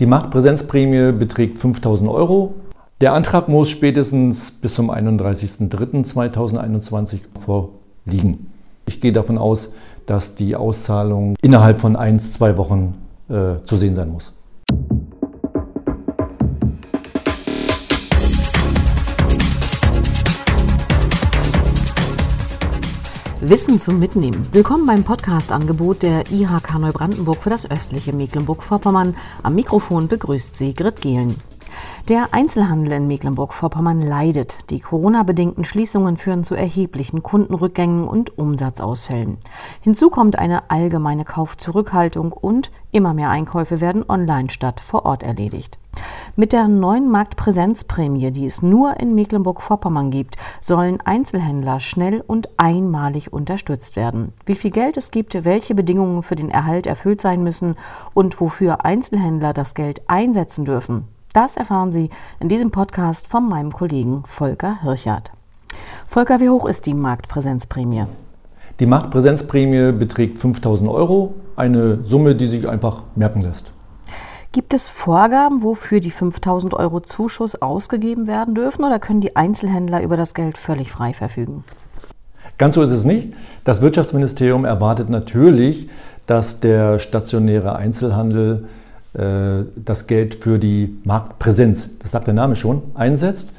Die Marktpräsenzprämie beträgt 5000 Euro. Der Antrag muss spätestens bis zum 31.03.2021 vorliegen. Ich gehe davon aus, dass die Auszahlung innerhalb von ein, zwei Wochen äh, zu sehen sein muss. Wissen zum Mitnehmen. Willkommen beim Podcast-Angebot der IHK Neubrandenburg für das östliche Mecklenburg-Vorpommern. Am Mikrofon begrüßt sie Grit Gehlen. Der Einzelhandel in Mecklenburg-Vorpommern leidet. Die Corona-bedingten Schließungen führen zu erheblichen Kundenrückgängen und Umsatzausfällen. Hinzu kommt eine allgemeine Kaufzurückhaltung und immer mehr Einkäufe werden online statt vor Ort erledigt. Mit der neuen Marktpräsenzprämie, die es nur in Mecklenburg-Vorpommern gibt, sollen Einzelhändler schnell und einmalig unterstützt werden. Wie viel Geld es gibt, welche Bedingungen für den Erhalt erfüllt sein müssen und wofür Einzelhändler das Geld einsetzen dürfen, das erfahren Sie in diesem Podcast von meinem Kollegen Volker Hirchert. Volker, wie hoch ist die Marktpräsenzprämie? Die Marktpräsenzprämie beträgt 5000 Euro, eine Summe, die sich einfach merken lässt. Gibt es Vorgaben, wofür die 5000 Euro Zuschuss ausgegeben werden dürfen oder können die Einzelhändler über das Geld völlig frei verfügen? Ganz so ist es nicht. Das Wirtschaftsministerium erwartet natürlich, dass der stationäre Einzelhandel das Geld für die Marktpräsenz, das sagt der Name schon, einsetzt,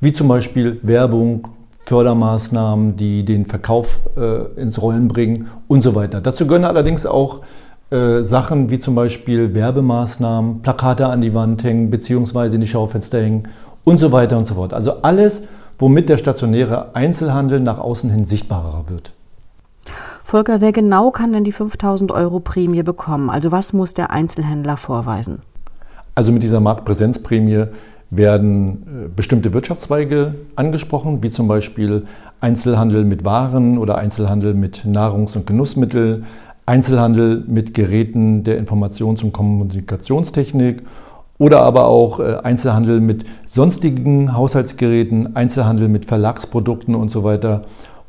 wie zum Beispiel Werbung, Fördermaßnahmen, die den Verkauf äh, ins Rollen bringen und so weiter. Dazu gehören allerdings auch äh, Sachen wie zum Beispiel Werbemaßnahmen, Plakate an die Wand hängen, beziehungsweise in die Schaufenster hängen und so weiter und so fort. Also alles, womit der stationäre Einzelhandel nach außen hin sichtbarer wird. Volker, wer genau kann denn die 5000 Euro Prämie bekommen? Also was muss der Einzelhändler vorweisen? Also mit dieser Marktpräsenzprämie werden äh, bestimmte Wirtschaftszweige angesprochen, wie zum Beispiel Einzelhandel mit Waren oder Einzelhandel mit Nahrungs- und Genussmitteln, Einzelhandel mit Geräten der Informations- und Kommunikationstechnik oder aber auch äh, Einzelhandel mit sonstigen Haushaltsgeräten, Einzelhandel mit Verlagsprodukten und so weiter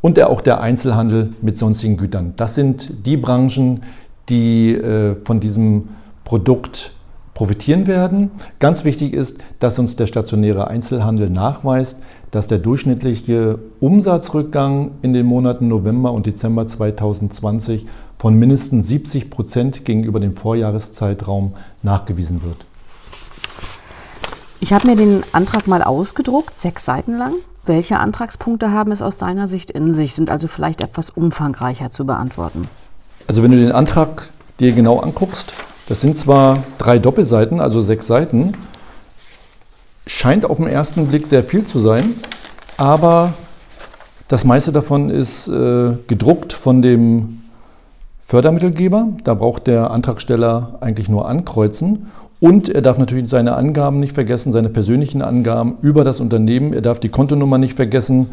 und auch der Einzelhandel mit sonstigen Gütern. Das sind die Branchen, die äh, von diesem Produkt profitieren werden. Ganz wichtig ist, dass uns der stationäre Einzelhandel nachweist, dass der durchschnittliche Umsatzrückgang in den Monaten November und Dezember 2020 von mindestens 70 Prozent gegenüber dem Vorjahreszeitraum nachgewiesen wird. Ich habe mir den Antrag mal ausgedruckt, sechs Seiten lang. Welche Antragspunkte haben es aus deiner Sicht in sich, sind also vielleicht etwas umfangreicher zu beantworten? Also wenn du den Antrag dir genau anguckst, das sind zwar drei Doppelseiten, also sechs Seiten, scheint auf den ersten Blick sehr viel zu sein, aber das meiste davon ist äh, gedruckt von dem Fördermittelgeber. Da braucht der Antragsteller eigentlich nur ankreuzen und er darf natürlich seine Angaben nicht vergessen, seine persönlichen Angaben über das Unternehmen. Er darf die Kontonummer nicht vergessen.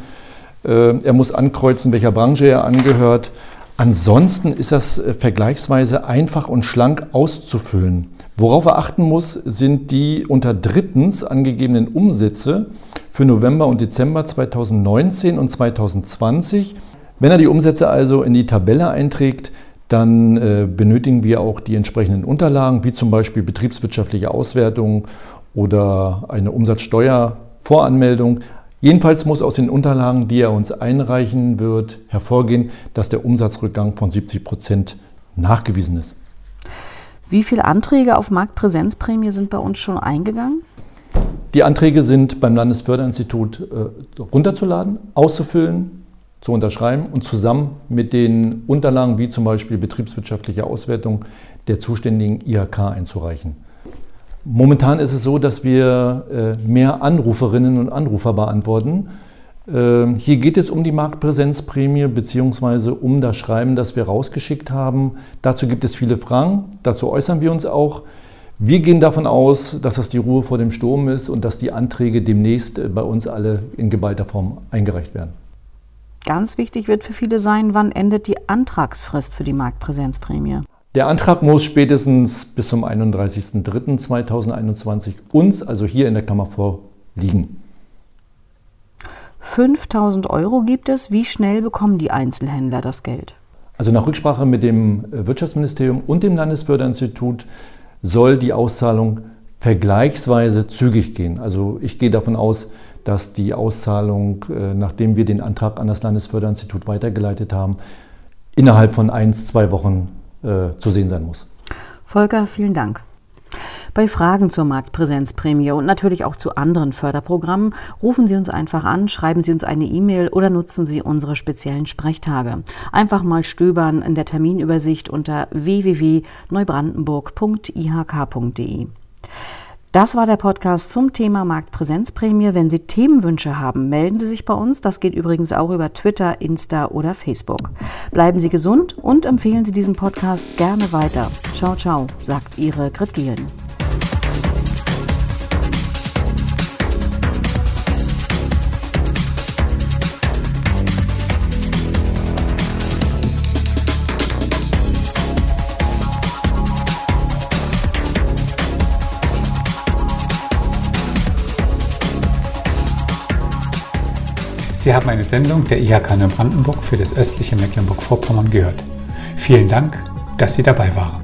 Äh, er muss ankreuzen, welcher Branche er angehört. Ansonsten ist das äh, vergleichsweise einfach und schlank auszufüllen. Worauf er achten muss, sind die unter drittens angegebenen Umsätze für November und Dezember 2019 und 2020. Wenn er die Umsätze also in die Tabelle einträgt, dann äh, benötigen wir auch die entsprechenden Unterlagen, wie zum Beispiel betriebswirtschaftliche Auswertung oder eine Umsatzsteuervoranmeldung. Jedenfalls muss aus den Unterlagen, die er uns einreichen wird, hervorgehen, dass der Umsatzrückgang von 70 Prozent nachgewiesen ist. Wie viele Anträge auf Marktpräsenzprämie sind bei uns schon eingegangen? Die Anträge sind beim Landesförderinstitut äh, runterzuladen, auszufüllen, zu unterschreiben und zusammen mit den Unterlagen wie zum Beispiel betriebswirtschaftliche Auswertung der zuständigen IHK einzureichen. Momentan ist es so, dass wir äh, mehr Anruferinnen und Anrufer beantworten. Ähm, hier geht es um die Marktpräsenzprämie bzw. um das Schreiben, das wir rausgeschickt haben. Dazu gibt es viele Fragen, dazu äußern wir uns auch. Wir gehen davon aus, dass das die Ruhe vor dem Sturm ist und dass die Anträge demnächst äh, bei uns alle in geballter Form eingereicht werden. Ganz wichtig wird für viele sein, wann endet die Antragsfrist für die Marktpräsenzprämie? Der Antrag muss spätestens bis zum 31.03.2021 uns, also hier in der Kammer, vorliegen. 5000 Euro gibt es. Wie schnell bekommen die Einzelhändler das Geld? Also nach Rücksprache mit dem Wirtschaftsministerium und dem Landesförderinstitut soll die Auszahlung vergleichsweise zügig gehen. Also ich gehe davon aus, dass die Auszahlung, äh, nachdem wir den Antrag an das Landesförderinstitut weitergeleitet haben, innerhalb von eins, zwei Wochen äh, zu sehen sein muss. Volker, vielen Dank. Bei Fragen zur Marktpräsenzprämie und natürlich auch zu anderen Förderprogrammen rufen Sie uns einfach an, schreiben Sie uns eine E-Mail oder nutzen Sie unsere speziellen Sprechtage. Einfach mal stöbern in der Terminübersicht unter www.neubrandenburg.ihk.de. Das war der Podcast zum Thema Marktpräsenzprämie. Wenn Sie Themenwünsche haben, melden Sie sich bei uns. Das geht übrigens auch über Twitter, Insta oder Facebook. Bleiben Sie gesund und empfehlen Sie diesen Podcast gerne weiter. Ciao, ciao, sagt Ihre Grit Gehlen. Sie haben eine Sendung der IHK Neubrandenburg für das östliche Mecklenburg-Vorpommern gehört. Vielen Dank, dass Sie dabei waren.